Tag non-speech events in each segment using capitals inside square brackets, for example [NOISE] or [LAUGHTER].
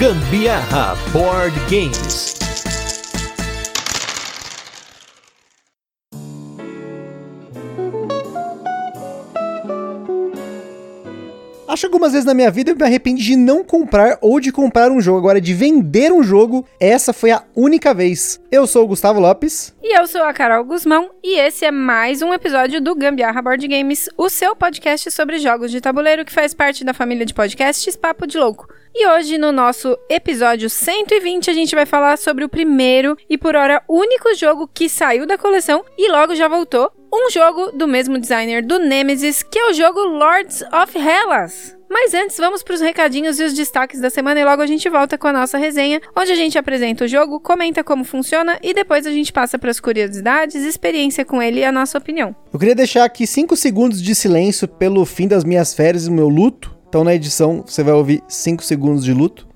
Gambiarra Board Games. Acho que algumas vezes na minha vida eu me arrependi de não comprar ou de comprar um jogo. Agora, de vender um jogo, essa foi a única vez. Eu sou o Gustavo Lopes. E eu sou a Carol Guzmão. E esse é mais um episódio do Gambiarra Board Games, o seu podcast sobre jogos de tabuleiro que faz parte da família de podcasts Papo de Louco. E hoje, no nosso episódio 120, a gente vai falar sobre o primeiro e por hora único jogo que saiu da coleção e logo já voltou. Um jogo do mesmo designer do Nemesis, que é o jogo Lords of Hellas. Mas antes, vamos para os recadinhos e os destaques da semana e logo a gente volta com a nossa resenha, onde a gente apresenta o jogo, comenta como funciona e depois a gente passa para as curiosidades, experiência com ele e a nossa opinião. Eu queria deixar aqui 5 segundos de silêncio pelo fim das minhas férias e meu luto. Então na edição você vai ouvir 5 segundos de luto.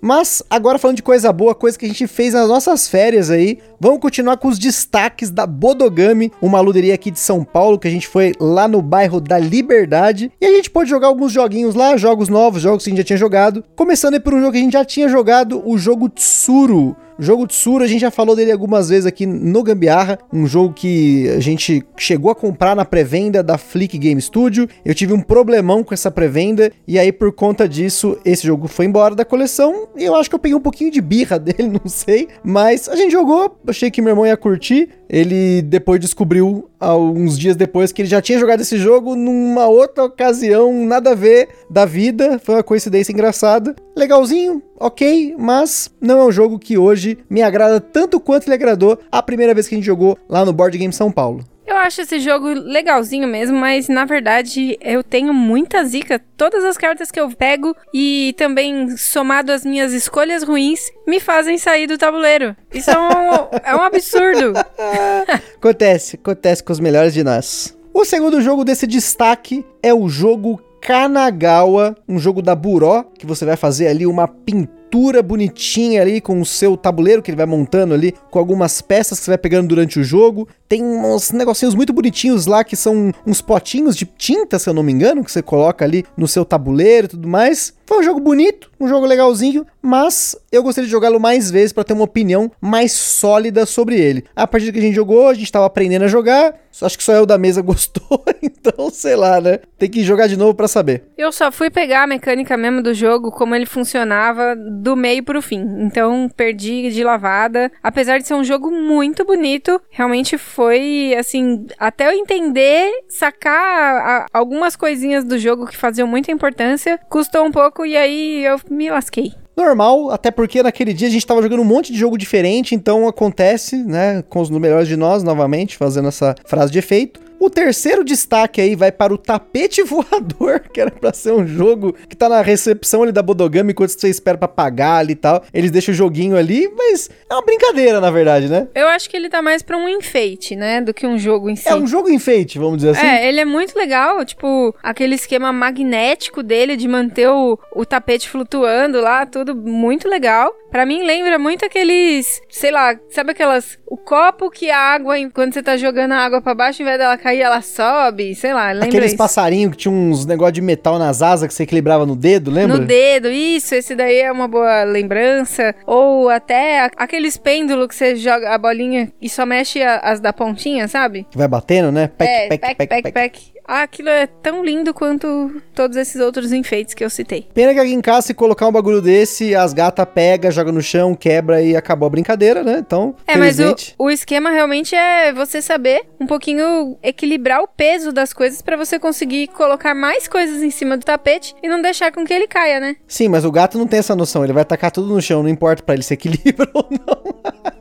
Mas agora falando de coisa boa, coisa que a gente fez nas nossas férias aí, vamos continuar com os destaques da Bodogami, uma luderia aqui de São Paulo que a gente foi lá no bairro da Liberdade e a gente pôde jogar alguns joguinhos lá, jogos novos, jogos que a gente já tinha jogado. Começando aí por um jogo que a gente já tinha jogado, o jogo Tsuru. Jogo Tsuru, a gente já falou dele algumas vezes aqui no Gambiarra, um jogo que a gente chegou a comprar na pré-venda da Flick Game Studio. Eu tive um problemão com essa pré-venda e aí por conta disso esse jogo foi embora da coleção. E eu acho que eu peguei um pouquinho de birra [LAUGHS] dele, não sei, mas a gente jogou, achei que meu irmão ia curtir. Ele depois descobriu, alguns dias depois, que ele já tinha jogado esse jogo numa outra ocasião, nada a ver da vida. Foi uma coincidência engraçada. Legalzinho, ok, mas não é um jogo que hoje me agrada tanto quanto ele agradou a primeira vez que a gente jogou lá no Board Game São Paulo. Eu acho esse jogo legalzinho mesmo, mas na verdade eu tenho muita zica. Todas as cartas que eu pego e também somado às minhas escolhas ruins me fazem sair do tabuleiro. Isso é um, é um absurdo. [LAUGHS] acontece, acontece com os melhores de nós. O segundo jogo desse destaque é o jogo Kanagawa, um jogo da Buró, que você vai fazer ali uma pintura bonitinha ali com o seu tabuleiro que ele vai montando ali, com algumas peças que você vai pegando durante o jogo. Tem uns negocinhos muito bonitinhos lá que são uns potinhos de tinta, se eu não me engano, que você coloca ali no seu tabuleiro e tudo mais. Foi um jogo bonito, um jogo legalzinho, mas eu gostaria de jogá-lo mais vezes para ter uma opinião mais sólida sobre ele. A partir que a gente jogou, a gente estava aprendendo a jogar, acho que só eu da mesa [LAUGHS] gostou, então sei lá, né? Tem que jogar de novo para saber. Eu só fui pegar a mecânica mesmo do jogo, como ele funcionava do meio pro fim. Então perdi de lavada. Apesar de ser um jogo muito bonito, realmente foi assim, até eu entender, sacar a, algumas coisinhas do jogo que faziam muita importância, custou um pouco e aí eu me lasquei. Normal, até porque naquele dia a gente tava jogando um monte de jogo diferente, então acontece, né, com os melhores de nós, novamente, fazendo essa frase de efeito. O terceiro destaque aí vai para o Tapete [LAUGHS] Voador, que era pra ser um jogo que tá na recepção ali da Bodogami, enquanto você espera pra pagar ali e tal. Eles deixam o joguinho ali, mas é uma brincadeira, na verdade, né? Eu acho que ele tá mais pra um enfeite, né? Do que um jogo em si. É um jogo enfeite, vamos dizer assim. É, ele é muito legal, tipo, aquele esquema magnético dele de manter o, o tapete flutuando lá, tudo muito legal. Pra mim lembra muito aqueles, sei lá, sabe aquelas. O copo que a água, quando você tá jogando a água pra baixo, em vez dela cair, ela sobe, sei lá, lembra Aqueles passarinhos que tinha uns negócio de metal nas asas que você equilibrava no dedo, lembra? No dedo, isso, esse daí é uma boa lembrança. Ou até aqueles pêndulos que você joga a bolinha e só mexe as da pontinha, sabe? Que vai batendo, né? Pec, é, pec, pec, pec, pec. Ah, aquilo é tão lindo quanto todos esses outros enfeites que eu citei. Pena que aqui em casa, se colocar um bagulho desse, as gatas pega, joga no chão, quebra e acabou a brincadeira, né? Então, É, mas o, o esquema realmente é você saber um pouquinho equilibrar o peso das coisas para você conseguir colocar mais coisas em cima do tapete e não deixar com que ele caia, né? Sim, mas o gato não tem essa noção, ele vai tacar tudo no chão, não importa para ele se equilibra [LAUGHS] ou não.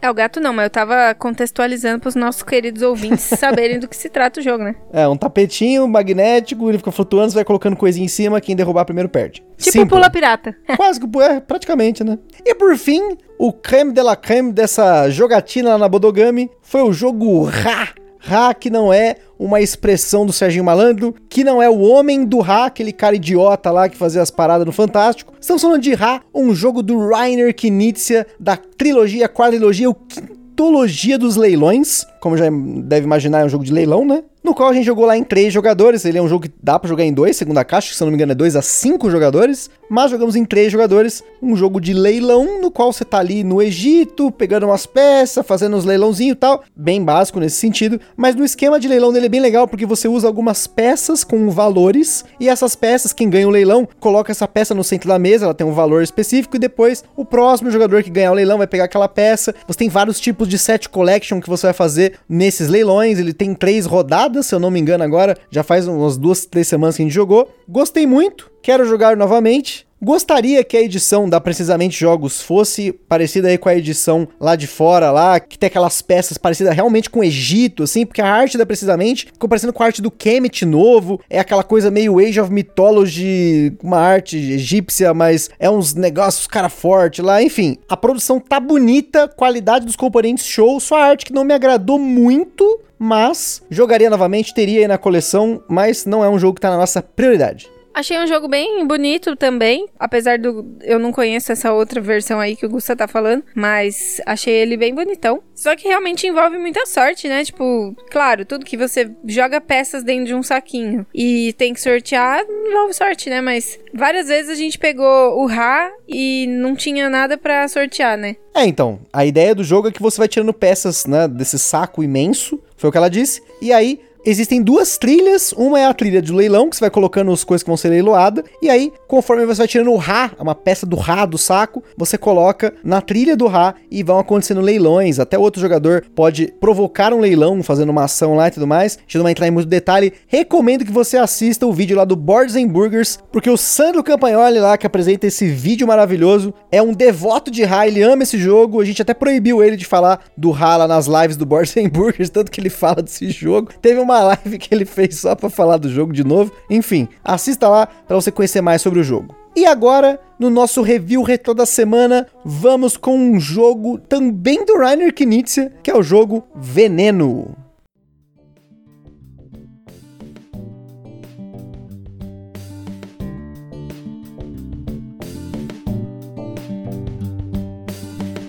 É, o gato não, mas eu tava contextualizando pros nossos queridos ouvintes [LAUGHS] saberem do que se trata o jogo, né? É, um tapetinho magnético, ele fica flutuando, você vai colocando coisinha em cima, quem derrubar primeiro perde. Tipo Simples. pula pirata. [LAUGHS] Quase que, é, praticamente, né? E por fim, o creme de la creme dessa jogatina lá na Bodogami foi o jogo Ra. Ra, que não é uma expressão do Serginho Malandro, que não é o homem do Ra, aquele cara idiota lá que fazia as paradas no Fantástico. Estamos falando de Ra, um jogo do Rainer Knizia, da trilogia, quadrilogia, o quintologia dos leilões. Como já deve imaginar, é um jogo de leilão, né? no qual a gente jogou lá em três jogadores. Ele é um jogo que dá para jogar em dois, segunda caixa, que se eu não me engano é dois a cinco jogadores, mas jogamos em três jogadores, um jogo de leilão, no qual você tá ali no Egito, pegando umas peças, fazendo uns leilãozinhos e tal, bem básico nesse sentido, mas no esquema de leilão dele é bem legal, porque você usa algumas peças com valores, e essas peças, quem ganha o leilão, coloca essa peça no centro da mesa, ela tem um valor específico, e depois o próximo jogador que ganhar o leilão vai pegar aquela peça. Você tem vários tipos de set collection que você vai fazer nesses leilões, ele tem três rodadas, se eu não me engano agora, já faz umas duas, três semanas que a gente jogou. Gostei muito, quero jogar novamente. Gostaria que a edição da Precisamente Jogos fosse parecida aí com a edição lá de fora, lá, que tem aquelas peças parecidas realmente com o Egito, assim, porque a arte da Precisamente ficou parecendo com a arte do Kemet novo, é aquela coisa meio Age of Mythology, uma arte egípcia, mas é uns negócios cara forte lá, enfim. A produção tá bonita, qualidade dos componentes show, só a arte que não me agradou muito, mas jogaria novamente, teria aí na coleção, mas não é um jogo que tá na nossa prioridade. Achei um jogo bem bonito também, apesar do eu não conheço essa outra versão aí que o Gusta tá falando, mas achei ele bem bonitão. Só que realmente envolve muita sorte, né? Tipo, claro, tudo que você joga peças dentro de um saquinho e tem que sortear envolve sorte, né? Mas várias vezes a gente pegou o Ra e não tinha nada para sortear, né? É, então, a ideia do jogo é que você vai tirando peças, né, desse saco imenso, foi o que ela disse, e aí existem duas trilhas. Uma é a trilha de leilão, que você vai colocando as coisas que vão ser leiloadas. E aí, conforme você vai tirando o Rá, uma peça do Rá do saco, você coloca na trilha do Rá e vão acontecendo leilões. Até outro jogador pode provocar um leilão fazendo uma ação lá e tudo mais. A gente não vai entrar em muito detalhe. Recomendo que você assista o vídeo lá do Boards and Burgers, porque o Sandro Campagnoli lá, que apresenta esse vídeo maravilhoso, é um devoto de Rá, ele ama esse jogo. A gente até proibiu ele de falar do Rá lá nas lives do Boards and Burgers, tanto que ele fala desse jogo. Teve uma live que ele fez só para falar do jogo de novo. Enfim, assista lá para você conhecer mais sobre o jogo. E agora, no nosso review retro da semana, vamos com um jogo também do Rainer Knizia, que é o jogo Veneno.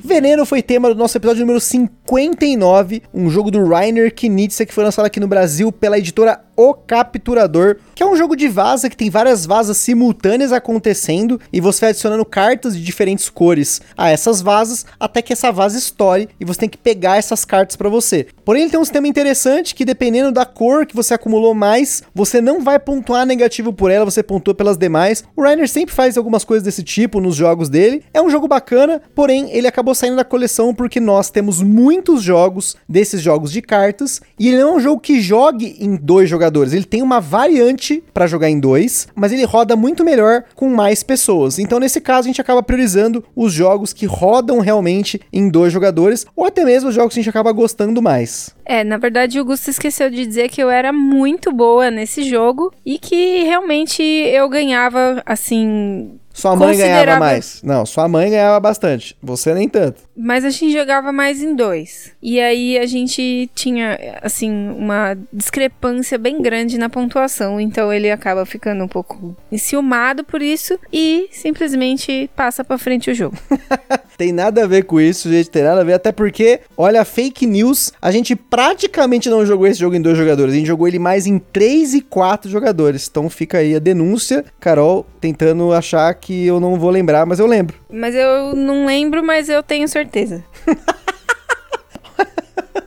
Veneno foi tema do nosso episódio número 59, um jogo do Rainer Knizia que foi lançado aqui no Brasil pela editora O Capturador, que é um jogo de vaza que tem várias vazas simultâneas acontecendo e você vai adicionando cartas de diferentes cores a essas vazas até que essa vaza estoure e você tem que pegar essas cartas para você. Porém, ele tem um sistema interessante que dependendo da cor que você acumulou mais, você não vai pontuar negativo por ela, você pontua pelas demais. O Rainer sempre faz algumas coisas desse tipo nos jogos dele. É um jogo bacana, porém ele acabou saindo da coleção porque nós temos muitos jogos desses jogos de cartas e ele não é um jogo que jogue em dois jogadores. Ele tem uma variante para jogar em dois, mas ele roda muito melhor com mais pessoas. Então nesse caso a gente acaba priorizando os jogos que rodam realmente em dois jogadores ou até mesmo os jogos que a gente acaba gostando mais. É, na verdade o Gusto esqueceu de dizer que eu era muito boa nesse jogo e que realmente eu ganhava assim sua mãe ganhava mais. Não, sua mãe ganhava bastante. Você nem tanto. Mas a gente jogava mais em dois. E aí a gente tinha, assim, uma discrepância bem grande na pontuação. Então ele acaba ficando um pouco enciumado por isso e simplesmente passa pra frente o jogo. [LAUGHS] tem nada a ver com isso, gente. Tem nada a ver. Até porque, olha, fake news. A gente praticamente não jogou esse jogo em dois jogadores. A gente jogou ele mais em três e quatro jogadores. Então fica aí a denúncia. Carol tentando achar que eu não vou lembrar, mas eu lembro. Mas eu não lembro, mas eu tenho certeza. [LAUGHS]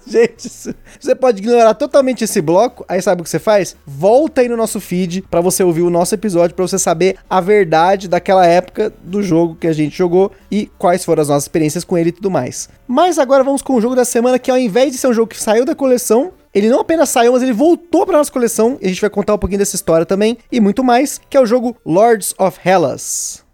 Gente, você pode ignorar totalmente esse bloco, aí sabe o que você faz? Volta aí no nosso feed para você ouvir o nosso episódio, para você saber a verdade daquela época do jogo que a gente jogou e quais foram as nossas experiências com ele e tudo mais. Mas agora vamos com o jogo da semana, que ao invés de ser um jogo que saiu da coleção, ele não apenas saiu, mas ele voltou para nossa coleção. E a gente vai contar um pouquinho dessa história também e muito mais, que é o jogo Lords of Hellas.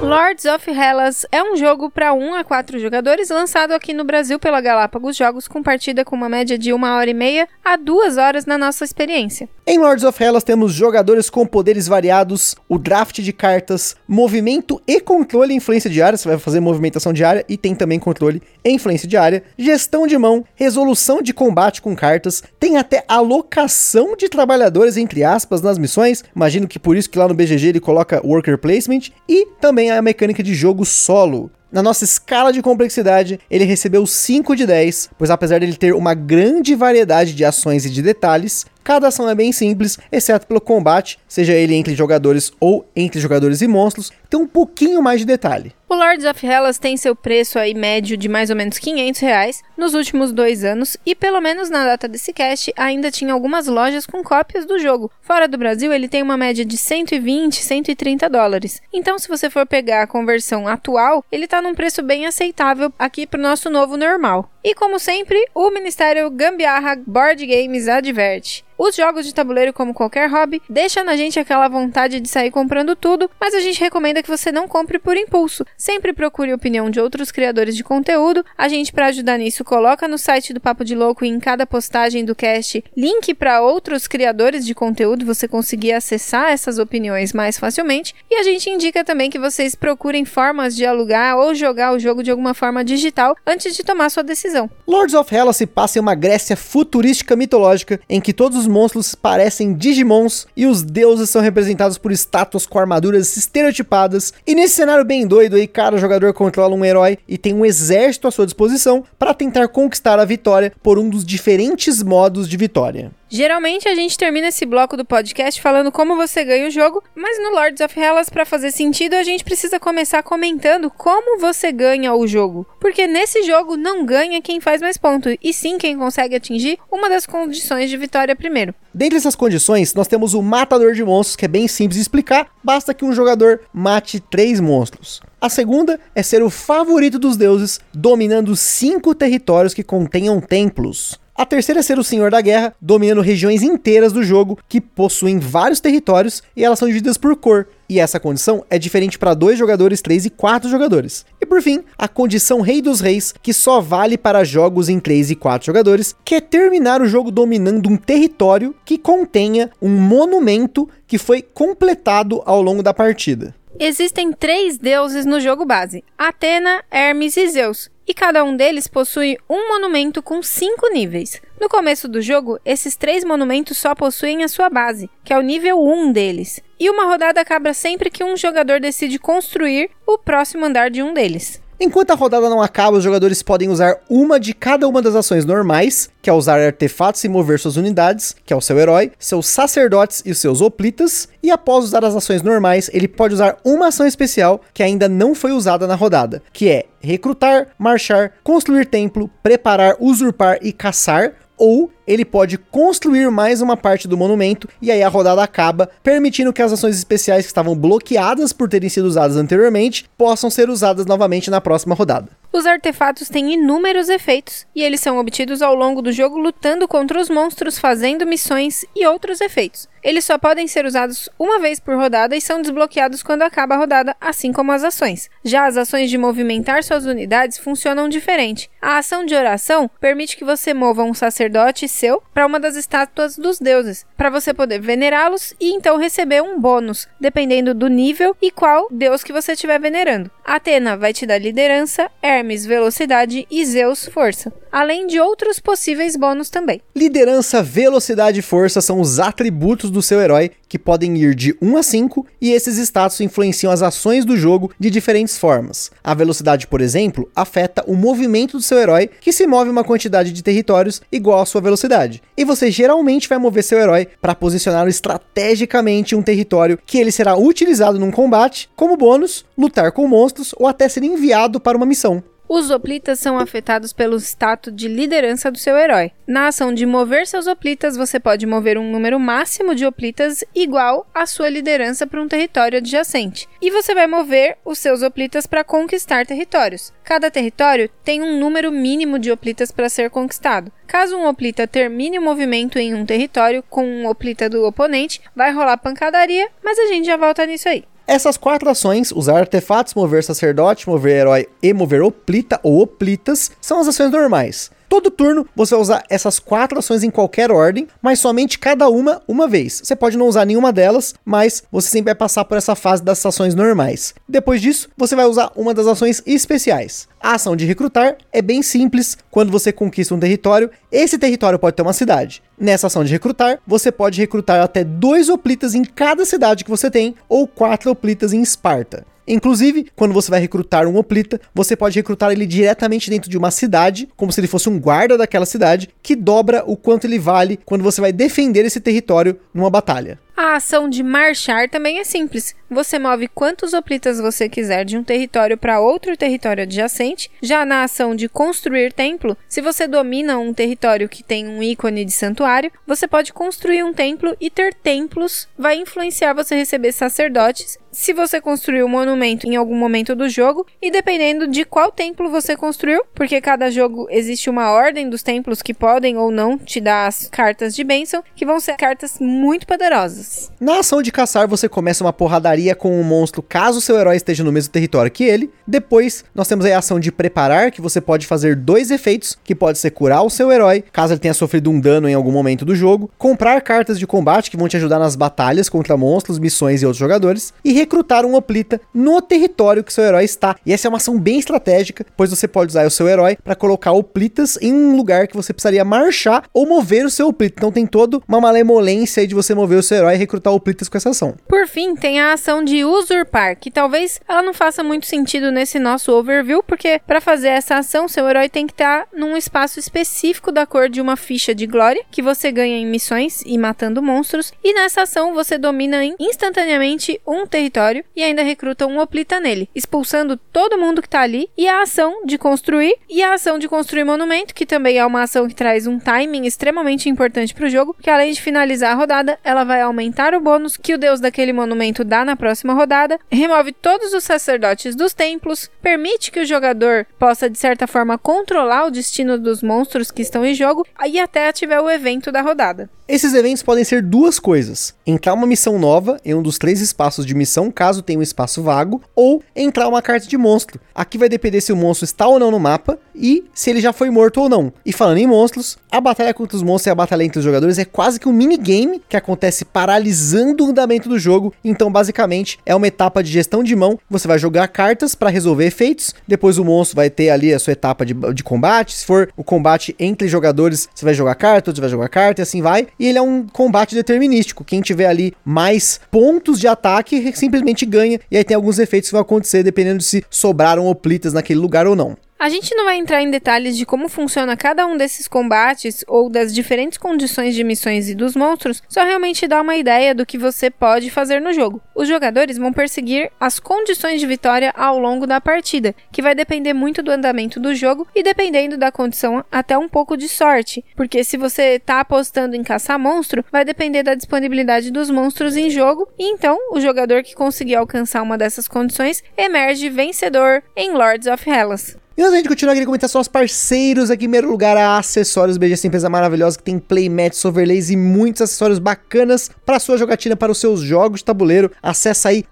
Lords of Hellas é um jogo para 1 a 4 jogadores lançado aqui no Brasil pela Galápagos Jogos com partida com uma média de 1 hora e meia a 2 horas na nossa experiência. Em Lords of Hellas temos jogadores com poderes variados, o draft de cartas, movimento e controle e influência diária, você vai fazer movimentação diária e tem também controle e influência diária, gestão de mão, resolução de combate com cartas, tem até alocação de trabalhadores entre aspas nas missões, imagino que por isso que lá no BGG ele coloca worker placement e também a a mecânica de jogo solo. Na nossa escala de complexidade, ele recebeu 5 de 10, pois apesar dele ter uma grande variedade de ações e de detalhes, cada ação é bem simples, exceto pelo combate, seja ele entre jogadores ou entre jogadores e monstros, tem um pouquinho mais de detalhe. O Lords of Hellas tem seu preço aí médio de mais ou menos 500 reais nos últimos dois anos e pelo menos na data desse cast ainda tinha algumas lojas com cópias do jogo. Fora do Brasil ele tem uma média de 120, 130 dólares. Então se você for pegar a conversão atual, ele tá num preço bem aceitável aqui pro nosso novo normal. E como sempre, o Ministério Gambiarra Board Games adverte. Os jogos de tabuleiro, como qualquer hobby, deixam na gente aquela vontade de sair comprando tudo, mas a gente recomenda que você não compre por impulso. Sempre procure a opinião de outros criadores de conteúdo. A gente, para ajudar nisso, coloca no site do Papo de Louco e em cada postagem do cast link para outros criadores de conteúdo, você conseguir acessar essas opiniões mais facilmente. E a gente indica também que vocês procurem formas de alugar ou jogar o jogo de alguma forma digital antes de tomar sua decisão. Lords of Hellas se passa em uma Grécia futurística mitológica em que todos os monstros parecem Digimons e os deuses são representados por estátuas com armaduras estereotipadas. E nesse cenário bem doido aí, cada jogador controla um herói e tem um exército à sua disposição para tentar conquistar a vitória por um dos diferentes modos de vitória. Geralmente a gente termina esse bloco do podcast falando como você ganha o jogo, mas no Lords of Hellas, para fazer sentido, a gente precisa começar comentando como você ganha o jogo. Porque nesse jogo não ganha quem faz mais pontos, e sim quem consegue atingir uma das condições de vitória primeiro. Dentre essas condições, nós temos o Matador de Monstros, que é bem simples de explicar, basta que um jogador mate três monstros. A segunda é ser o favorito dos deuses, dominando cinco territórios que contenham templos. A terceira é ser o Senhor da Guerra, dominando regiões inteiras do jogo que possuem vários territórios e elas são divididas por cor. E essa condição é diferente para dois jogadores, três e quatro jogadores. E por fim, a condição Rei dos Reis, que só vale para jogos em três e quatro jogadores, que é terminar o jogo dominando um território que contenha um monumento que foi completado ao longo da partida. Existem três deuses no jogo base: Atena, Hermes e Zeus e cada um deles possui um monumento com cinco níveis. No começo do jogo, esses três monumentos só possuem a sua base, que é o nível 1 deles. E uma rodada acaba sempre que um jogador decide construir o próximo andar de um deles. Enquanto a rodada não acaba, os jogadores podem usar uma de cada uma das ações normais, que é usar artefatos e mover suas unidades, que é o seu herói, seus sacerdotes e os seus hoplitas, e após usar as ações normais, ele pode usar uma ação especial que ainda não foi usada na rodada, que é recrutar, marchar, construir templo, preparar, usurpar e caçar, ou ele pode construir mais uma parte do monumento e aí a rodada acaba, permitindo que as ações especiais que estavam bloqueadas por terem sido usadas anteriormente possam ser usadas novamente na próxima rodada. Os artefatos têm inúmeros efeitos e eles são obtidos ao longo do jogo lutando contra os monstros, fazendo missões e outros efeitos. Eles só podem ser usados uma vez por rodada e são desbloqueados quando acaba a rodada, assim como as ações. Já as ações de movimentar suas unidades funcionam diferente. A ação de oração permite que você mova um sacerdote seu para uma das estátuas dos deuses, para você poder venerá-los e então receber um bônus, dependendo do nível e qual deus que você estiver venerando. Atena vai te dar liderança, Hermes velocidade e Zeus força, além de outros possíveis bônus também. Liderança, velocidade e força são os atributos do seu herói que podem ir de 1 a 5 e esses status influenciam as ações do jogo de diferentes formas. A velocidade, por exemplo, afeta o movimento do seu herói, que se move uma quantidade de territórios igual à sua velocidade. E você geralmente vai mover seu herói para posicioná-lo estrategicamente um território que ele será utilizado num combate, como bônus, lutar com monstros ou até ser enviado para uma missão. Os hoplitas são afetados pelo status de liderança do seu herói. Na ação de mover seus hoplitas, você pode mover um número máximo de hoplitas igual à sua liderança para um território adjacente. E você vai mover os seus hoplitas para conquistar territórios. Cada território tem um número mínimo de hoplitas para ser conquistado. Caso um hoplita termine o movimento em um território com um hoplita do oponente, vai rolar pancadaria, mas a gente já volta nisso aí. Essas quatro ações, usar artefatos, mover sacerdote, mover herói e mover oplita ou oplitas, são as ações normais. Todo turno você vai usar essas quatro ações em qualquer ordem, mas somente cada uma uma vez. Você pode não usar nenhuma delas, mas você sempre vai passar por essa fase das ações normais. Depois disso, você vai usar uma das ações especiais. A ação de recrutar é bem simples. Quando você conquista um território, esse território pode ter uma cidade. Nessa ação de recrutar, você pode recrutar até dois hoplitas em cada cidade que você tem, ou quatro hoplitas em Esparta. Inclusive, quando você vai recrutar um hoplita, você pode recrutar ele diretamente dentro de uma cidade, como se ele fosse um guarda daquela cidade, que dobra o quanto ele vale quando você vai defender esse território numa batalha. A ação de marchar também é simples. Você move quantos hoplitas você quiser de um território para outro território adjacente. Já na ação de construir templo, se você domina um território que tem um ícone de santuário, você pode construir um templo e ter templos vai influenciar você receber sacerdotes se você construiu um monumento em algum momento do jogo e dependendo de qual templo você construiu, porque cada jogo existe uma ordem dos templos que podem ou não te dar as cartas de bênção, que vão ser cartas muito poderosas. Na ação de caçar, você começa uma porradaria com um monstro caso seu herói esteja no mesmo território que ele. Depois, nós temos a ação de preparar, que você pode fazer dois efeitos, que pode ser curar o seu herói, caso ele tenha sofrido um dano em algum momento do jogo, comprar cartas de combate que vão te ajudar nas batalhas contra monstros, missões e outros jogadores, e recrutar um hoplita no território que seu herói está. E essa é uma ação bem estratégica, pois você pode usar o seu herói para colocar hoplitas em um lugar que você precisaria marchar ou mover o seu hoplita. Então tem toda uma malemolência de você mover o seu herói recrutar hoplitas com essa ação. Por fim, tem a ação de usurpar, que talvez ela não faça muito sentido nesse nosso overview, porque para fazer essa ação, seu herói tem que estar num espaço específico da cor de uma ficha de glória que você ganha em missões e matando monstros. E nessa ação você domina instantaneamente um território e ainda recruta um hoplita nele, expulsando todo mundo que tá ali. E a ação de construir e a ação de construir monumento, que também é uma ação que traz um timing extremamente importante para o jogo, que além de finalizar a rodada, ela vai aumentar o bônus que o deus daquele monumento dá na próxima rodada, remove todos os sacerdotes dos templos, permite que o jogador possa de certa forma controlar o destino dos monstros que estão em jogo e até ativar o evento da rodada. Esses eventos podem ser duas coisas: entrar uma missão nova em um dos três espaços de missão, caso tenha um espaço vago, ou entrar uma carta de monstro. Aqui vai depender se o monstro está ou não no mapa e se ele já foi morto ou não. E falando em monstros, a batalha contra os monstros e a batalha entre os jogadores é quase que um minigame que acontece paralisando o andamento do jogo. Então, basicamente, é uma etapa de gestão de mão. Você vai jogar cartas para resolver efeitos. Depois, o monstro vai ter ali a sua etapa de, de combate. Se for o combate entre jogadores, você vai jogar carta, outro vai jogar carta e assim vai. E ele é um combate determinístico. Quem tiver ali mais pontos de ataque simplesmente ganha. E aí tem alguns efeitos que vão acontecer dependendo de se sobraram oplitas naquele lugar ou não. A gente não vai entrar em detalhes de como funciona cada um desses combates ou das diferentes condições de missões e dos monstros, só realmente dar uma ideia do que você pode fazer no jogo. Os jogadores vão perseguir as condições de vitória ao longo da partida, que vai depender muito do andamento do jogo e dependendo da condição até um pouco de sorte, porque se você está apostando em caçar monstro, vai depender da disponibilidade dos monstros em jogo, e então o jogador que conseguir alcançar uma dessas condições emerge vencedor em Lords of Hellas. E antes da gente continuar, queria comentar só os parceiros aqui. Em primeiro lugar, a Acessórios BG, essa empresa maravilhosa que tem playmats, overlays e muitos acessórios bacanas para sua jogatina, para os seus jogos de tabuleiro. Acesse aí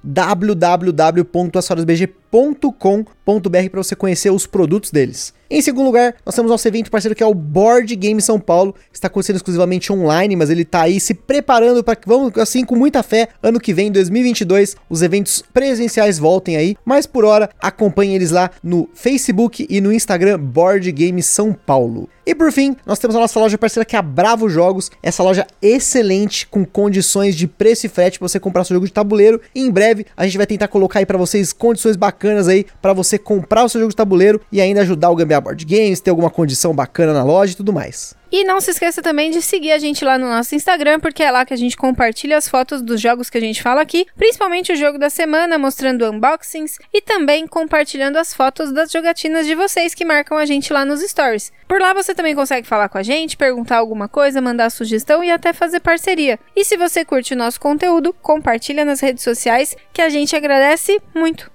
www.acessoriosbg.com.br para você conhecer os produtos deles. Em segundo lugar, nós temos nosso evento parceiro que é o Board Game São Paulo, está acontecendo exclusivamente online, mas ele está aí se preparando para que vamos assim com muita fé, ano que vem, 2022, os eventos presenciais voltem aí, mas por hora acompanhe eles lá no Facebook e no Instagram Board Game São Paulo. E por fim, nós temos a nossa loja parceira que é a Bravo Jogos, essa loja excelente com condições de preço e frete para você comprar seu jogo de tabuleiro. E em breve a gente vai tentar colocar aí para vocês condições bacanas aí para você comprar o seu jogo de tabuleiro e ainda ajudar o Gambia Board Games, ter alguma condição bacana na loja e tudo mais. E não se esqueça também de seguir a gente lá no nosso Instagram, porque é lá que a gente compartilha as fotos dos jogos que a gente fala aqui, principalmente o jogo da semana, mostrando unboxings e também compartilhando as fotos das jogatinas de vocês que marcam a gente lá nos stories. Por lá você também consegue falar com a gente, perguntar alguma coisa, mandar sugestão e até fazer parceria. E se você curte o nosso conteúdo, compartilha nas redes sociais, que a gente agradece muito.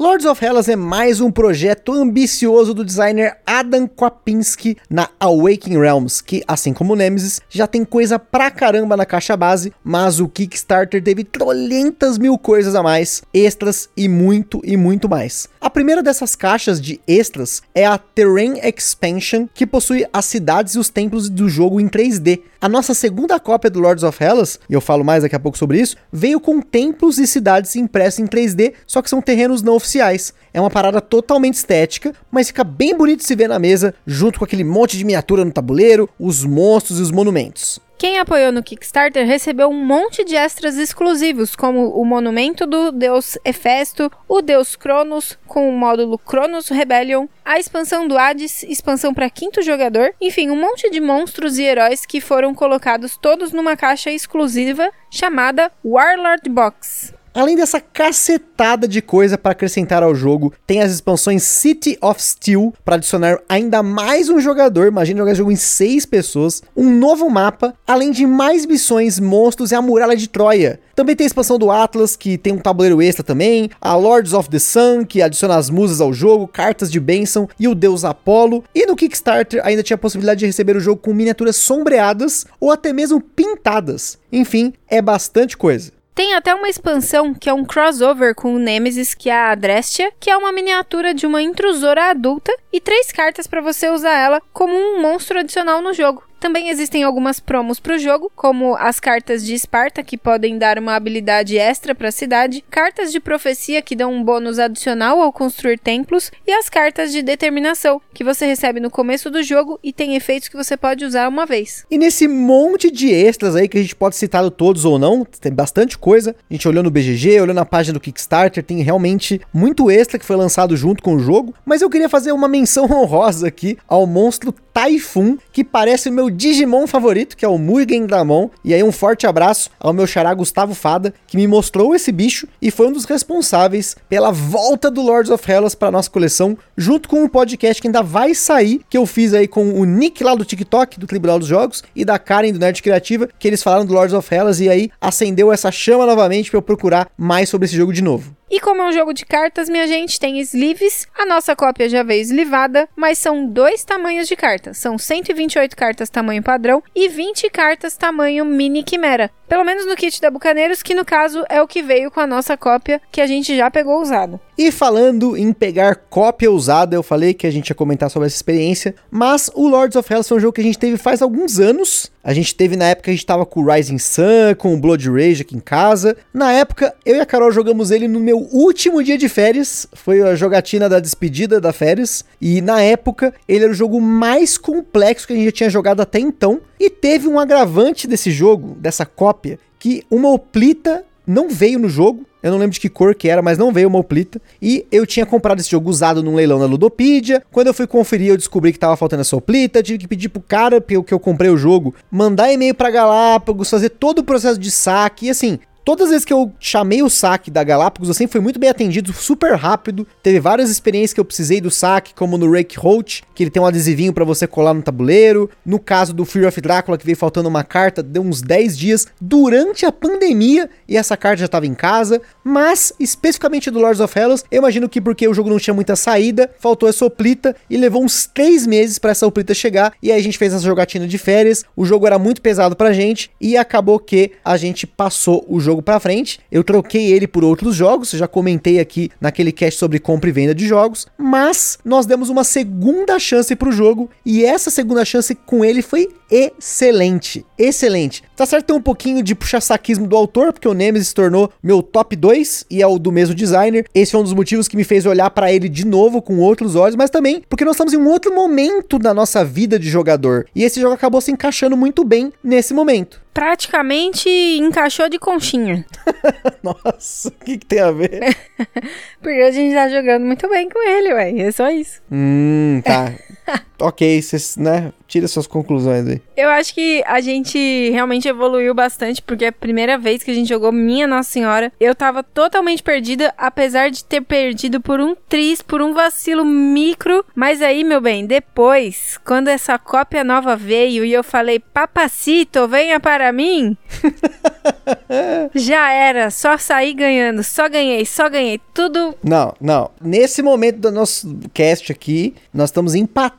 Lords of Hellas é mais um projeto ambicioso do designer Adam Kwapinski na Awakening Realms, que, assim como Nemesis, já tem coisa pra caramba na caixa base, mas o Kickstarter teve trolentas mil coisas a mais, extras e muito e muito mais. A primeira dessas caixas de extras é a Terrain Expansion, que possui as cidades e os templos do jogo em 3D. A nossa segunda cópia do Lords of Hellas, e eu falo mais daqui a pouco sobre isso, veio com templos e cidades impressos em 3D, só que são terrenos não oficiais. É uma parada totalmente estética, mas fica bem bonito de se ver na mesa, junto com aquele monte de miniatura no tabuleiro, os monstros e os monumentos. Quem apoiou no Kickstarter recebeu um monte de extras exclusivos, como o monumento do deus Hefesto, o deus Cronos, com o módulo Cronos Rebellion, a expansão do Hades, expansão para quinto jogador, enfim, um monte de monstros e heróis que foram colocados todos numa caixa exclusiva chamada Warlord Box. Além dessa cacetada de coisa para acrescentar ao jogo, tem as expansões City of Steel para adicionar ainda mais um jogador, imagina jogar jogo em seis pessoas, um novo mapa, além de mais missões, monstros e a muralha de Troia. Também tem a expansão do Atlas, que tem um tabuleiro extra também, a Lords of the Sun, que adiciona as musas ao jogo, cartas de bênção e o deus Apolo. E no Kickstarter ainda tinha a possibilidade de receber o jogo com miniaturas sombreadas ou até mesmo pintadas. Enfim, é bastante coisa. Tem até uma expansão que é um crossover com o Nemesis, que é a Adrestia, que é uma miniatura de uma intrusora adulta, e três cartas para você usar ela como um monstro adicional no jogo. Também existem algumas promos para o jogo, como as cartas de Esparta, que podem dar uma habilidade extra para a cidade, cartas de profecia, que dão um bônus adicional ao construir templos, e as cartas de determinação, que você recebe no começo do jogo e tem efeitos que você pode usar uma vez. E nesse monte de extras aí, que a gente pode citar todos ou não, tem bastante coisa. A gente olhou no BGG, olhou na página do Kickstarter, tem realmente muito extra que foi lançado junto com o jogo. Mas eu queria fazer uma menção [LAUGHS] honrosa aqui ao monstro Typhoon, que parece o meu Digimon favorito, que é o Mugen Dramon. E aí um forte abraço ao meu xará Gustavo Fada, que me mostrou esse bicho e foi um dos responsáveis pela volta do Lords of Hellas para nossa coleção, junto com um podcast que ainda vai sair, que eu fiz aí com o Nick lá do TikTok, do Tribunal dos Jogos, e da Karen do Nerd Criativa, que eles falaram do Lords of Hellas e aí acendeu essa chama novamente para eu procurar mais sobre esse jogo de novo. E como é um jogo de cartas, minha gente, tem sleeves. A nossa cópia já veio eslivada, mas são dois tamanhos de cartas. São 128 cartas tamanho padrão e 20 cartas tamanho mini quimera. Pelo menos no kit da Bucaneiros, que no caso é o que veio com a nossa cópia que a gente já pegou usado. E falando em pegar cópia usada, eu falei que a gente ia comentar sobre essa experiência, mas o Lords of Hell foi um jogo que a gente teve faz alguns anos. A gente teve na época, a gente tava com o Rising Sun, com o Blood Rage aqui em casa. Na época, eu e a Carol jogamos ele no meu último dia de férias, foi a jogatina da despedida da férias, e na época ele era o jogo mais complexo que a gente já tinha jogado até então, e teve um agravante desse jogo, dessa cópia, que uma oplita não veio no jogo, eu não lembro de que cor que era, mas não veio uma oplita. E eu tinha comprado esse jogo usado num leilão na Ludopedia. Quando eu fui conferir, eu descobri que tava faltando essa oplita. Tive que pedir pro cara que eu comprei o jogo mandar e-mail pra Galápagos, fazer todo o processo de saque. E assim, Todas as vezes que eu chamei o saque da Galápagos, eu sempre fui muito bem atendido, super rápido. Teve várias experiências que eu precisei do saque, como no Rake Holt, que ele tem um adesivinho para você colar no tabuleiro. No caso do Fear of Drácula, que veio faltando uma carta, deu uns 10 dias durante a pandemia e essa carta já estava em casa. Mas, especificamente do Lords of Hellas, eu imagino que porque o jogo não tinha muita saída, faltou essa oplita e levou uns 3 meses para essa oplita chegar. E aí a gente fez essa jogatina de férias. O jogo era muito pesado pra gente e acabou que a gente passou o jogo jogo para frente. Eu troquei ele por outros jogos, já comentei aqui naquele cast sobre compra e venda de jogos, mas nós demos uma segunda chance pro jogo e essa segunda chance com ele foi excelente, excelente. Tá certo tem um pouquinho de puxa-saquismo do autor, porque o Nemesis se tornou meu top 2 e é o do mesmo designer. Esse foi um dos motivos que me fez olhar para ele de novo com outros olhos, mas também porque nós estamos em um outro momento da nossa vida de jogador. E esse jogo acabou se encaixando muito bem nesse momento. Praticamente encaixou de conchinha. [LAUGHS] Nossa, o que, que, tem a ver? [LAUGHS] porque a gente tá jogando muito bem com ele, ué. É só isso. Hum, tá. [LAUGHS] ok, vocês, né? Tira suas conclusões aí. Eu acho que a gente realmente evoluiu bastante, porque é a primeira vez que a gente jogou Minha Nossa Senhora, eu tava totalmente perdida, apesar de ter perdido por um tris, por um vacilo micro. Mas aí, meu bem, depois, quando essa cópia nova veio e eu falei, papacito, venha para mim. [LAUGHS] já era, só saí ganhando, só ganhei, só ganhei, tudo. Não, não. Nesse momento do nosso cast aqui, nós estamos empatados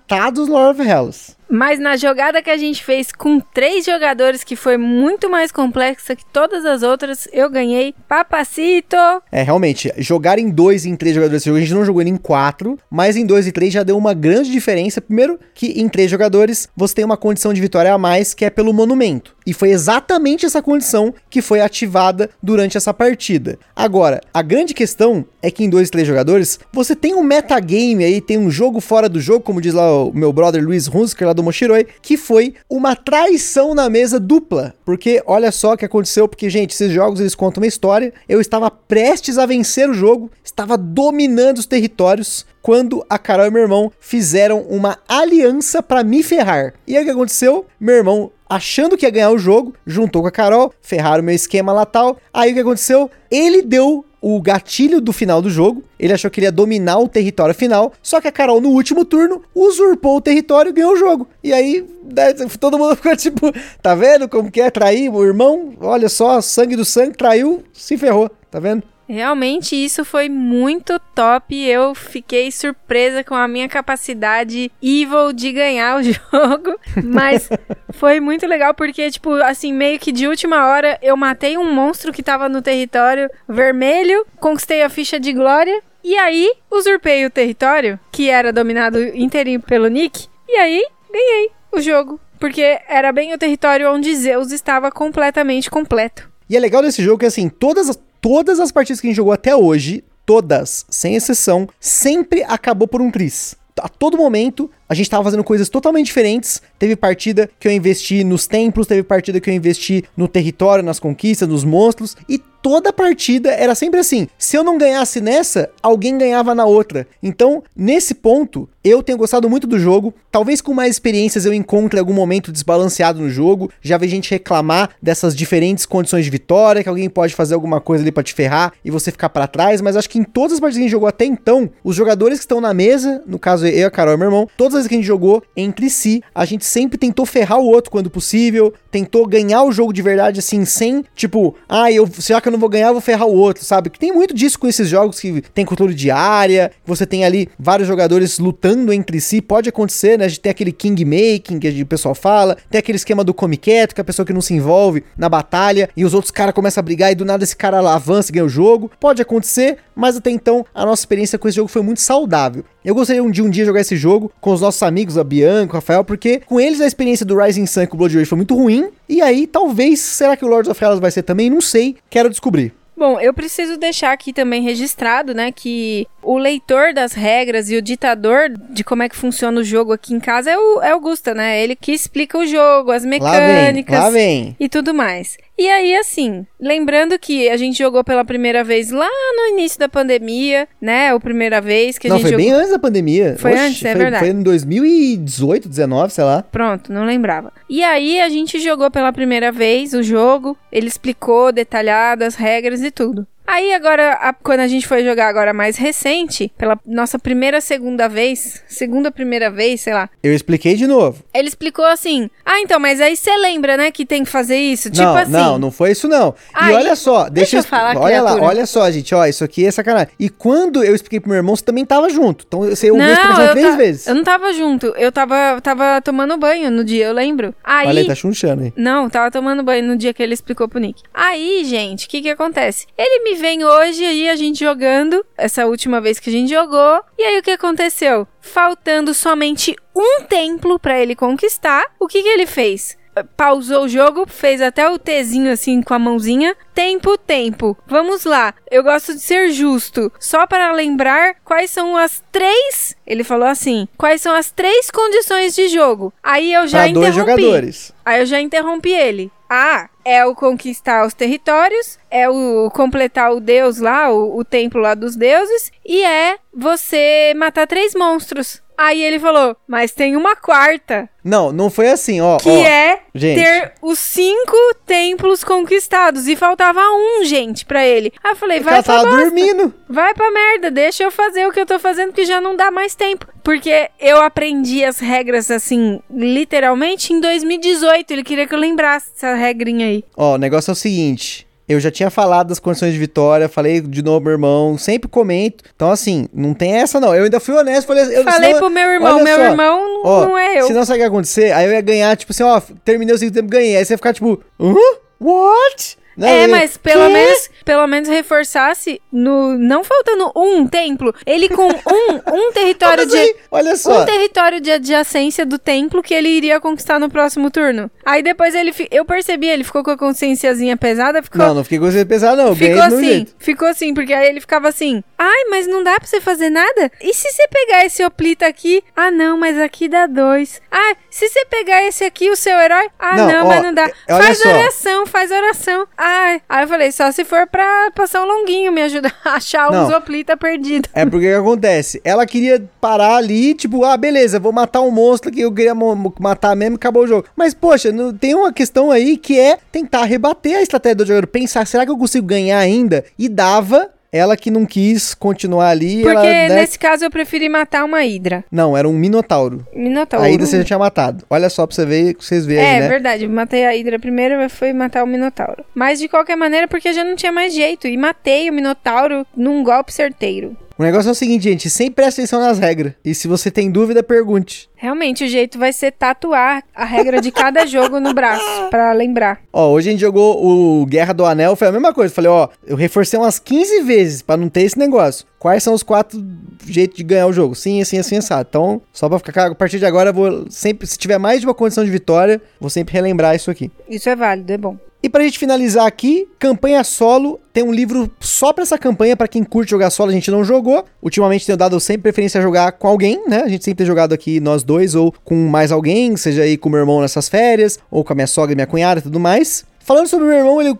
Lord of Hellas. Mas na jogada que a gente fez com três jogadores, que foi muito mais complexa que todas as outras, eu ganhei papacito. É, realmente, jogar em dois e em três jogadores a gente não jogou em quatro, mas em dois e três já deu uma grande diferença. Primeiro, que em três jogadores você tem uma condição de vitória a mais, que é pelo monumento. E foi exatamente essa condição que foi ativada durante essa partida. Agora, a grande questão é que em dois e três jogadores, você tem um metagame aí, tem um jogo fora do jogo, como diz lá o meu brother Luiz Hunsker lá do Moshiroi, que foi uma traição na mesa dupla. Porque olha só o que aconteceu, porque, gente, esses jogos eles contam uma história. Eu estava prestes a vencer o jogo, estava dominando os territórios quando a Carol e meu irmão fizeram uma aliança para me ferrar. E aí o que aconteceu? Meu irmão, achando que ia ganhar o jogo, juntou com a Carol, ferraram meu esquema lá tal. Aí o que aconteceu? Ele deu o gatilho do final do jogo. Ele achou que ele ia dominar o território final. Só que a Carol, no último turno, usurpou o território e ganhou o jogo. E aí, né, todo mundo [LAUGHS] ficou tipo: tá vendo como que é trair o irmão? Olha só, sangue do sangue, traiu, se ferrou, tá vendo? Realmente isso foi muito top. Eu fiquei surpresa com a minha capacidade evil de ganhar o [LAUGHS] jogo, mas foi muito legal porque tipo, assim, meio que de última hora eu matei um monstro que tava no território vermelho, conquistei a ficha de glória e aí usurpei o território que era dominado inteirinho pelo Nick e aí ganhei o jogo, porque era bem o território onde Zeus estava completamente completo. E é legal desse jogo que, assim, todas as, todas as partidas que a gente jogou até hoje, todas, sem exceção, sempre acabou por um tris. A todo momento, a gente tava fazendo coisas totalmente diferentes. Teve partida que eu investi nos templos, teve partida que eu investi no território, nas conquistas, nos monstros, e toda partida era sempre assim. Se eu não ganhasse nessa, alguém ganhava na outra. Então, nesse ponto, eu tenho gostado muito do jogo. Talvez com mais experiências eu encontre algum momento desbalanceado no jogo. Já vi gente reclamar dessas diferentes condições de vitória, que alguém pode fazer alguma coisa ali para te ferrar e você ficar para trás, mas acho que em todas as partidas que a gente jogou até então, os jogadores que estão na mesa, no caso eu, a Carol e meu irmão, todas as vezes que a gente jogou entre si, a gente sempre tentou ferrar o outro quando possível, tentou ganhar o jogo de verdade assim, sem tipo, ah, eu, será que eu não vou ganhar, eu vou ferrar o outro, sabe? Que tem muito disso com esses jogos que tem controle de área, você tem ali vários jogadores lutando entre si, pode acontecer, né? A gente tem aquele king making que o pessoal fala, tem aquele esquema do comiqueto, que é a pessoa que não se envolve na batalha e os outros caras começam a brigar e do nada esse cara lá avança e ganha o jogo. Pode acontecer, mas até então a nossa experiência com esse jogo foi muito saudável. Eu gostaria de um dia jogar esse jogo com os nossos amigos, a Bianca, o Rafael, porque com eles a experiência do Rising Sun com o Blood Rage foi muito ruim. E aí, talvez, será que o Lords of Hellas vai ser também? Não sei, quero descobrir. Bom, eu preciso deixar aqui também registrado, né, que o leitor das regras e o ditador de como é que funciona o jogo aqui em casa é o, é o Gusta, né? Ele que explica o jogo, as mecânicas lá vem, lá vem. e tudo mais. E aí, assim, lembrando que a gente jogou pela primeira vez lá no início da pandemia, né? A primeira vez que a não, gente foi jogou... bem antes da pandemia. Foi antes, é foi, verdade. Foi em 2018, 19, sei lá. Pronto, não lembrava. E aí a gente jogou pela primeira vez o jogo, ele explicou detalhado as regras e tudo. Aí agora, a, quando a gente foi jogar agora mais recente, pela nossa primeira, segunda vez, segunda, primeira vez, sei lá. Eu expliquei de novo. Ele explicou assim: Ah, então, mas aí você lembra, né, que tem que fazer isso? Não, tipo assim. não, não foi isso não. Aí, e olha só, deixa, deixa eu falar, Olha lá, criatura. olha só, gente, ó, isso aqui é sacanagem. E quando eu expliquei pro meu irmão, você também tava junto. Então você ouviu Não, três ta- vezes. eu não tava junto. Eu tava, tava tomando banho no dia, eu lembro. Aí. Olha tá chunchando aí. Não, tava tomando banho no dia que ele explicou pro Nick. Aí, gente, o que que acontece? Ele me vem hoje aí, a gente jogando, essa última vez que a gente jogou, e aí o que aconteceu? Faltando somente um templo pra ele conquistar, o que que ele fez? Pausou o jogo, fez até o Tzinho assim com a mãozinha. Tempo, tempo. Vamos lá. Eu gosto de ser justo. Só para lembrar quais são as três. Ele falou assim: quais são as três condições de jogo. Aí eu já Pra dois interrompi. jogadores. Aí eu já interrompi ele. Ah, é o conquistar os territórios, é o completar o deus lá, o, o templo lá dos deuses, e é você matar três monstros. Aí ele falou, mas tem uma quarta, Não, não foi assim, ó. que ó. é gente. ter os cinco templos conquistados. E faltava um, gente, pra ele. Aí eu falei, O vai cara pra tava bosta. dormindo. Vai pra merda, deixa eu fazer o que eu tô fazendo, porque já não dá mais tempo. Porque eu aprendi as regras, assim, literalmente em 2018. Ele queria que eu lembrasse essa regrinha aí. Ó, o negócio é o seguinte. Eu já tinha falado das condições de vitória, falei de novo, meu irmão, sempre comento. Então, assim, não tem essa não. Eu ainda fui honesto, falei... Eu, Falei senão- pro meu irmão, meu só, irmão ó, não é eu. Senão sabe o que ia acontecer? Aí eu ia ganhar, tipo assim, ó, terminei o segundo tempo, ganhei. Aí você ia ficar tipo, hã? What? Não, É, mas pelo Quê? menos, pelo menos reforçasse no não faltando um templo, ele com um, um [LAUGHS] território aí, de olha só. um território de adjacência do templo que ele iria conquistar no próximo turno. Aí depois ele eu percebi, ele ficou com a consciênciazinha pesada, ficou Não, não fiquei com você pesar, não. Ficou assim, ficou assim, porque aí ele ficava assim, ai, mas não dá pra você fazer nada? E se você pegar esse oplita aqui? Ah, não, mas aqui dá dois. Ah, se você pegar esse aqui, o seu herói? Ah, Não, não, ó, mas não dá. é- Faz só. oração, faz oração. Ai, aí eu falei, só se for pra passar um longuinho, me ajudar [LAUGHS] a achar Não. os oplita perdidos. É porque o que acontece? Ela queria parar ali, tipo, ah, beleza, vou matar um monstro que eu queria matar mesmo e acabou o jogo. Mas, poxa, não- tem uma questão aí que é tentar rebater a estratégia do jogador. Pensar, será que eu consigo ganhar ainda? E dava, ela que não quis continuar ali. Porque ela, né? nesse caso eu preferi matar uma hidra. Não, era um minotauro. Minotauro. A Hidra você já tinha matado. Olha só pra você ver, vocês verem, É, né? verdade. Eu matei a Hidra primeiro e fui matar o Minotauro. Mas de qualquer maneira, porque já não tinha mais jeito. E matei o Minotauro num golpe certeiro. O negócio é o seguinte, gente, sempre presta atenção nas regras. E se você tem dúvida, pergunte. Realmente, o jeito vai ser tatuar a regra de cada [LAUGHS] jogo no braço, pra lembrar. Ó, hoje a gente jogou o Guerra do Anel, foi a mesma coisa. Falei, ó, eu reforcei umas 15 vezes pra não ter esse negócio. Quais são os quatro jeitos de ganhar o jogo? Sim, assim, assim, assado. Então, só pra ficar claro, a partir de agora eu vou sempre, se tiver mais de uma condição de vitória, vou sempre relembrar isso aqui. Isso é válido, é bom. E pra gente finalizar aqui, campanha solo, tem um livro só pra essa campanha, pra quem curte jogar solo, a gente não jogou. Ultimamente tenho dado sempre preferência a jogar com alguém, né? A gente sempre tem jogado aqui nós dois ou com mais alguém, seja aí com o meu irmão nessas férias, ou com a minha sogra e minha cunhada e tudo mais. Falando sobre o meu irmão, ele, o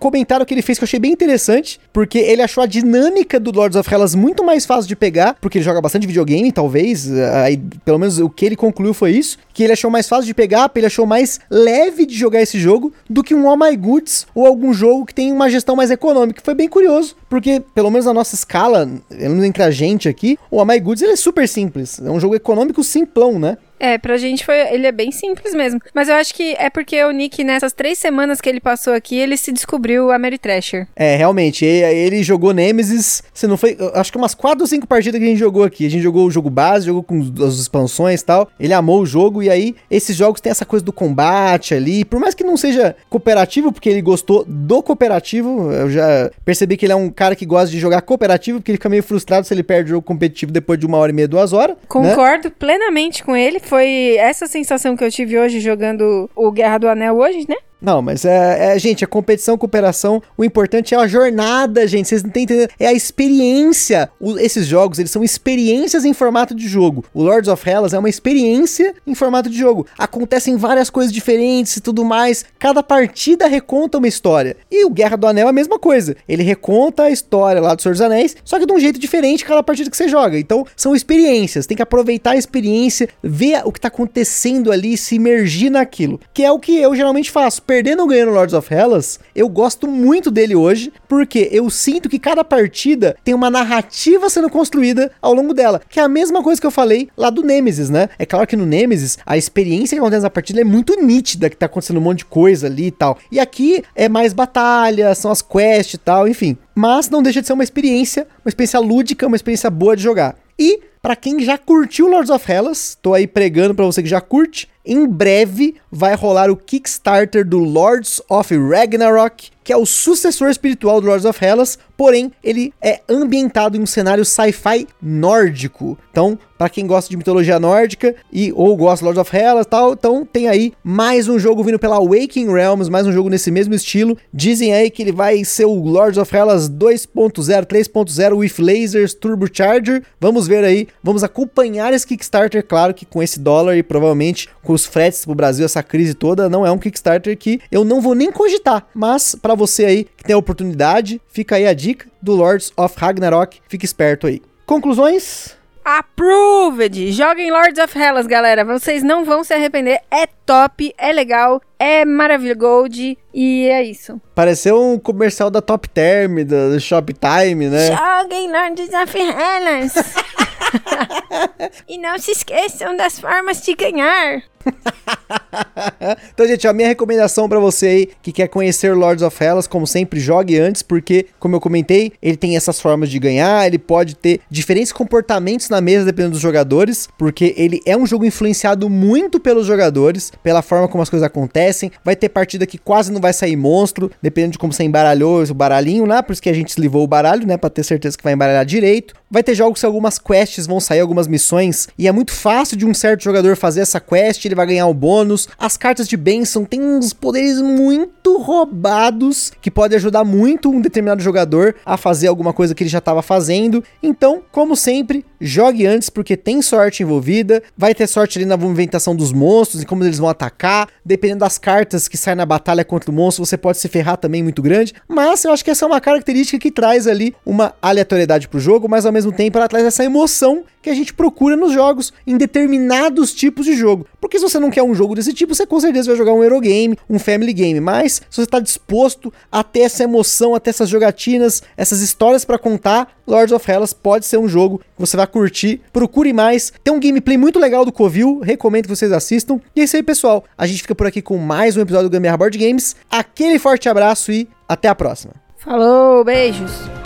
que ele fez que eu achei bem interessante, porque ele achou a dinâmica do Lords of Hellas muito mais fácil de pegar, porque ele joga bastante videogame, talvez, aí, pelo menos o que ele concluiu foi isso, que ele achou mais fácil de pegar, ele achou mais leve de jogar esse jogo do que um All My Goods ou algum jogo que tem uma gestão mais econômica. Foi bem curioso, porque pelo menos na nossa escala, entre a gente aqui, o All My Goods ele é super simples, é um jogo econômico simplão, né? É, pra gente foi. Ele é bem simples mesmo. Mas eu acho que é porque o Nick, nessas três semanas que ele passou aqui, ele se descobriu a Mary Thrasher. É, realmente, ele jogou Nemesis, se não foi, acho que umas 4 ou 5 partidas que a gente jogou aqui. A gente jogou o jogo base, jogou com as expansões e tal. Ele amou o jogo e aí esses jogos têm essa coisa do combate ali, por mais que não seja cooperativo, porque ele gostou do cooperativo, eu já percebi que ele é um cara que gosta de jogar cooperativo, porque ele fica meio frustrado se ele perde o jogo competitivo depois de uma hora e meia, duas horas. né? Concordo plenamente com ele. Foi essa sensação que eu tive hoje jogando o Guerra do Anel hoje, né? Não, mas é, é, gente, a competição, cooperação, o importante é a jornada, gente. Vocês não estão. É a experiência. O- esses jogos, eles são experiências em formato de jogo. O Lords of Hellas é uma experiência em formato de jogo. Acontecem várias coisas diferentes e tudo mais. Cada partida reconta uma história. E o Guerra do Anel é a mesma coisa. Ele reconta a história lá do Senhor dos Anéis, só que de um jeito diferente cada partida que você joga. Então, são experiências. Tem que aproveitar a experiência, ver o que tá acontecendo ali, se imergir naquilo. Que é o que eu geralmente faço. Perdendo ou ganhando Lords of Hellas, eu gosto muito dele hoje, porque eu sinto que cada partida tem uma narrativa sendo construída ao longo dela. Que é a mesma coisa que eu falei lá do Nemesis, né? É claro que no Nemesis, a experiência que acontece na partida é muito nítida, que tá acontecendo um monte de coisa ali e tal. E aqui é mais batalha, são as quests e tal, enfim. Mas não deixa de ser uma experiência, uma experiência lúdica, uma experiência boa de jogar. E Pra quem já curtiu Lords of Hellas, tô aí pregando pra você que já curte, em breve vai rolar o Kickstarter do Lords of Ragnarok, que é o sucessor espiritual do Lords of Hellas, porém ele é ambientado em um cenário sci-fi nórdico. Então, pra quem gosta de mitologia nórdica e ou gosta de Lords of Hellas tal, então tem aí mais um jogo vindo pela Waking Realms, mais um jogo nesse mesmo estilo. Dizem aí que ele vai ser o Lords of Hellas 2.0, 3.0 with lasers turbocharger. Vamos ver aí, vamos acompanhar esse Kickstarter, claro que com esse dólar e provavelmente com os fretes pro Brasil, essa crise toda, não é um Kickstarter que eu não vou nem cogitar, mas pra você aí que tem a oportunidade, fica aí a dica do Lords of Ragnarok, fique esperto aí. Conclusões? Approved! Joguem Lords of Hellas, galera. Vocês não vão se arrepender. É top, é legal, é maravilhoso Gold e é isso. Pareceu um comercial da Top Term, do Shoptime, né? Joguem Lords of Hellas! [LAUGHS] [LAUGHS] e não se esqueçam das formas de ganhar. [LAUGHS] então, gente, a minha recomendação para você aí que quer conhecer Lords of Hellas, como sempre, jogue antes, porque, como eu comentei, ele tem essas formas de ganhar, ele pode ter diferentes comportamentos na mesa dependendo dos jogadores, porque ele é um jogo influenciado muito pelos jogadores, pela forma como as coisas acontecem. Vai ter partida que quase não vai sair monstro, dependendo de como você embaralhou o baralhinho, né? Por isso que a gente eslivou o baralho, né? Pra ter certeza que vai embaralhar direito. Vai ter jogos que algumas quests vão sair, algumas missões, e é muito fácil de um certo jogador fazer essa quest, ele vai ganhar o bônus. As cartas de bênção têm uns poderes muito roubados que pode ajudar muito um determinado jogador a fazer alguma coisa que ele já estava fazendo. Então, como sempre, jogue antes porque tem sorte envolvida. Vai ter sorte ali na movimentação dos monstros e como eles vão atacar. Dependendo das cartas que saem na batalha contra o monstro, você pode se ferrar também muito grande. Mas eu acho que essa é uma característica que traz ali uma aleatoriedade pro jogo, mas ao mesmo tempo ela traz essa emoção que a gente procura nos jogos, em determinados tipos de jogo. Porque se você não quer um jogo desse tipo, você com certeza vai jogar um Eurogame, um Family Game. Mas se você está disposto a ter essa emoção, a ter essas jogatinas, essas histórias para contar, Lords of Hellas pode ser um jogo que você vai curtir. Procure mais. Tem um gameplay muito legal do Covil, recomendo que vocês assistam. E é isso aí, pessoal. A gente fica por aqui com mais um episódio do Gambiarra Board Games. Aquele forte abraço e até a próxima. Falou, beijos!